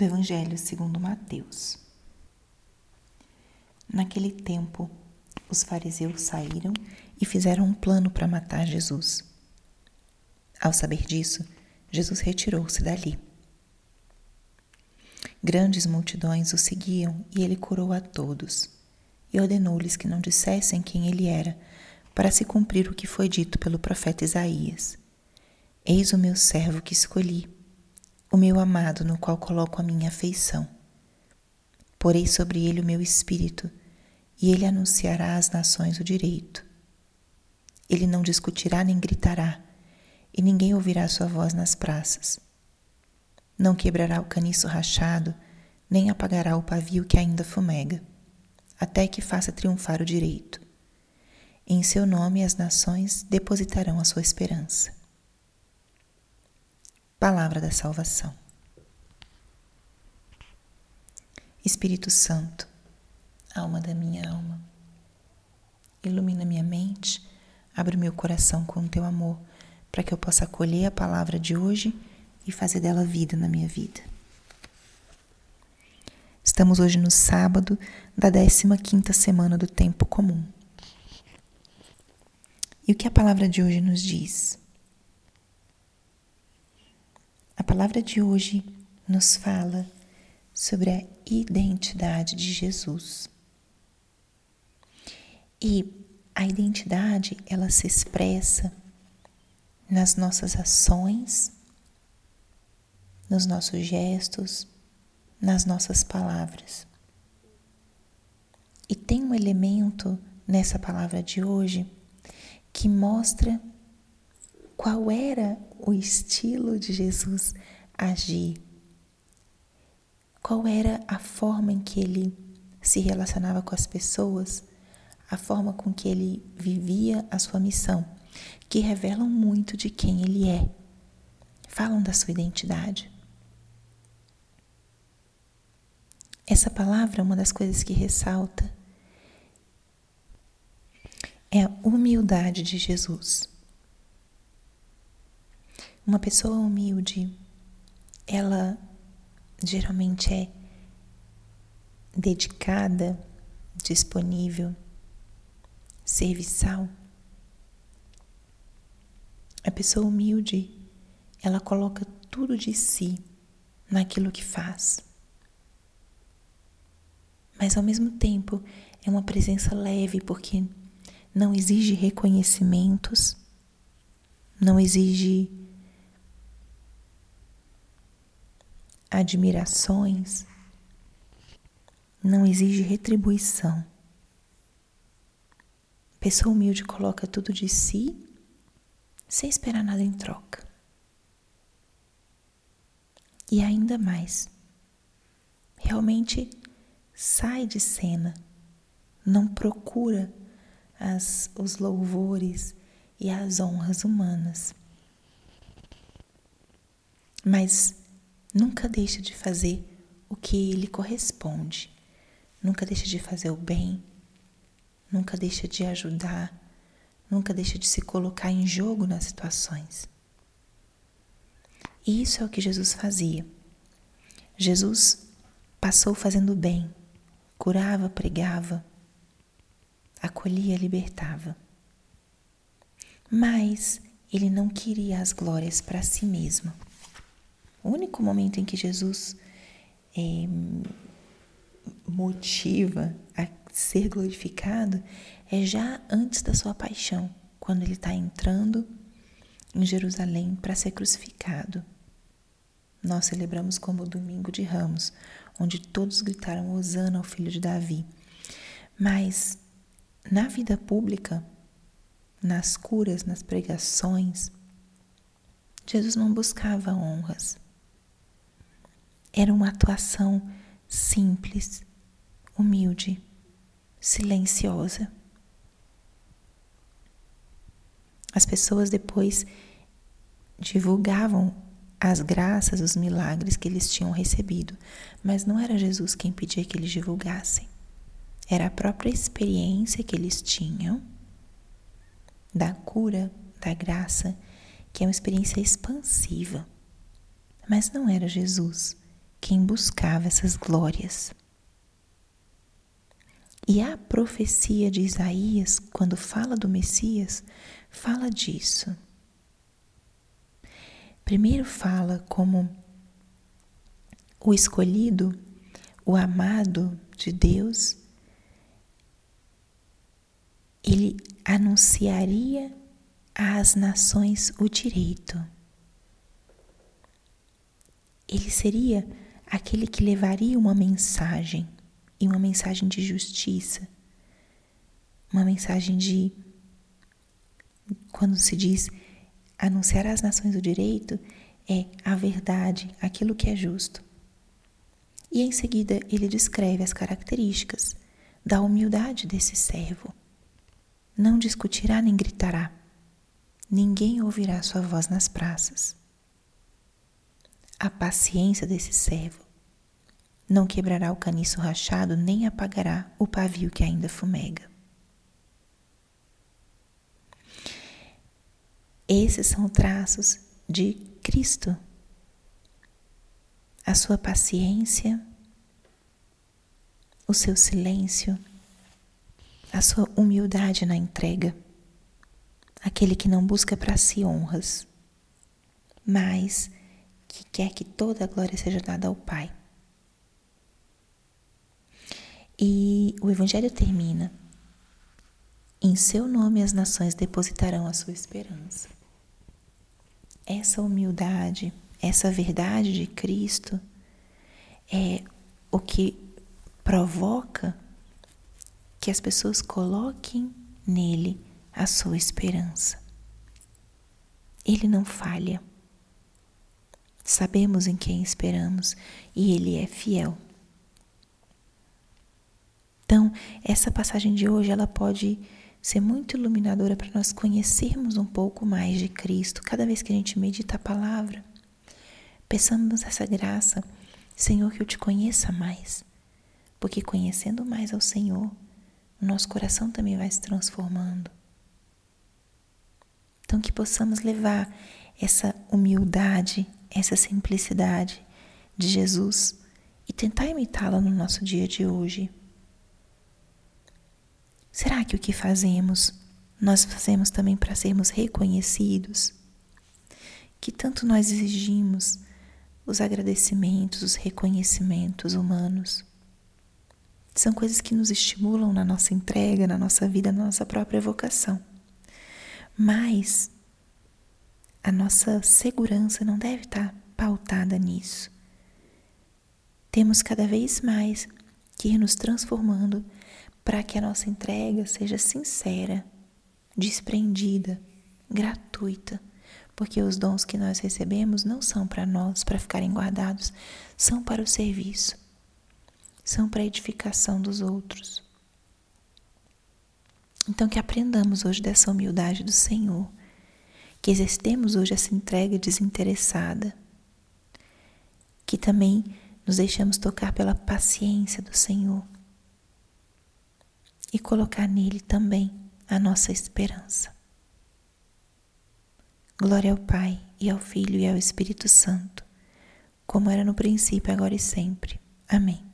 do Evangelho segundo Mateus. Naquele tempo, os fariseus saíram e fizeram um plano para matar Jesus. Ao saber disso, Jesus retirou-se dali. Grandes multidões o seguiam e ele curou a todos e ordenou-lhes que não dissessem quem ele era, para se cumprir o que foi dito pelo profeta Isaías. Eis o meu servo que escolhi o meu amado no qual coloco a minha afeição. Porei sobre ele o meu espírito, e ele anunciará às nações o direito. Ele não discutirá nem gritará, e ninguém ouvirá sua voz nas praças. Não quebrará o caniço rachado, nem apagará o pavio que ainda fumega, até que faça triunfar o direito. Em seu nome as nações depositarão a sua esperança. Palavra da Salvação. Espírito Santo, alma da minha alma, ilumina minha mente, abre meu coração com o teu amor, para que eu possa acolher a palavra de hoje e fazer dela vida na minha vida. Estamos hoje no sábado da 15ª semana do tempo comum. E o que a palavra de hoje nos diz? A palavra de hoje nos fala sobre a identidade de Jesus. E a identidade, ela se expressa nas nossas ações, nos nossos gestos, nas nossas palavras. E tem um elemento nessa palavra de hoje que mostra qual era o estilo de Jesus agir, qual era a forma em que ele se relacionava com as pessoas, a forma com que ele vivia a sua missão, que revelam muito de quem ele é, falam da sua identidade. Essa palavra, uma das coisas que ressalta, é a humildade de Jesus. Uma pessoa humilde, ela geralmente é dedicada, disponível, serviçal. A pessoa humilde, ela coloca tudo de si naquilo que faz. Mas ao mesmo tempo é uma presença leve porque não exige reconhecimentos, não exige admirações, não exige retribuição. Pessoa humilde coloca tudo de si sem esperar nada em troca. E ainda mais, realmente sai de cena, não procura as, os louvores e as honras humanas, mas Nunca deixe de fazer o que lhe corresponde. Nunca deixe de fazer o bem. Nunca deixe de ajudar. Nunca deixe de se colocar em jogo nas situações. E isso é o que Jesus fazia. Jesus passou fazendo bem, curava, pregava, acolhia, libertava. Mas ele não queria as glórias para si mesmo. O único momento em que Jesus é, motiva a ser glorificado é já antes da sua paixão, quando ele está entrando em Jerusalém para ser crucificado. Nós celebramos como o Domingo de Ramos, onde todos gritaram Hosana ao filho de Davi. Mas na vida pública, nas curas, nas pregações, Jesus não buscava honras. Era uma atuação simples, humilde, silenciosa. As pessoas depois divulgavam as graças, os milagres que eles tinham recebido, mas não era Jesus quem pedia que eles divulgassem. Era a própria experiência que eles tinham da cura, da graça, que é uma experiência expansiva. Mas não era Jesus quem buscava essas glórias. E a profecia de Isaías, quando fala do Messias, fala disso. Primeiro fala como o escolhido, o amado de Deus, ele anunciaria às nações o direito. Ele seria aquele que levaria uma mensagem, e uma mensagem de justiça, uma mensagem de. Quando se diz anunciar às nações o direito, é a verdade, aquilo que é justo. E em seguida ele descreve as características da humildade desse servo. Não discutirá nem gritará. Ninguém ouvirá sua voz nas praças. A paciência desse servo não quebrará o caniço rachado, nem apagará o pavio que ainda fumega. Esses são traços de Cristo. A sua paciência, o seu silêncio, a sua humildade na entrega. Aquele que não busca para si honras, mas que quer que toda a glória seja dada ao Pai. E o Evangelho termina: Em seu nome as nações depositarão a sua esperança. Essa humildade, essa verdade de Cristo é o que provoca que as pessoas coloquem nele a sua esperança. Ele não falha. Sabemos em quem esperamos e ele é fiel. Então, essa passagem de hoje, ela pode ser muito iluminadora para nós conhecermos um pouco mais de Cristo. Cada vez que a gente medita a palavra, peçamos essa graça, Senhor, que eu te conheça mais. Porque conhecendo mais ao Senhor, o nosso coração também vai se transformando. Então, que possamos levar essa humildade, essa simplicidade de Jesus e tentar imitá-la no nosso dia de hoje. Será que o que fazemos, nós fazemos também para sermos reconhecidos? Que tanto nós exigimos os agradecimentos, os reconhecimentos humanos? São coisas que nos estimulam na nossa entrega, na nossa vida, na nossa própria vocação. Mas a nossa segurança não deve estar pautada nisso. Temos cada vez mais que ir nos transformando para que a nossa entrega seja sincera, desprendida, gratuita, porque os dons que nós recebemos não são para nós, para ficarem guardados, são para o serviço, são para a edificação dos outros. Então, que aprendamos hoje dessa humildade do Senhor, que exercemos hoje essa entrega desinteressada, que também nos deixamos tocar pela paciência do Senhor e colocar nele também a nossa esperança. Glória ao Pai, e ao Filho, e ao Espírito Santo, como era no princípio, agora e sempre. Amém.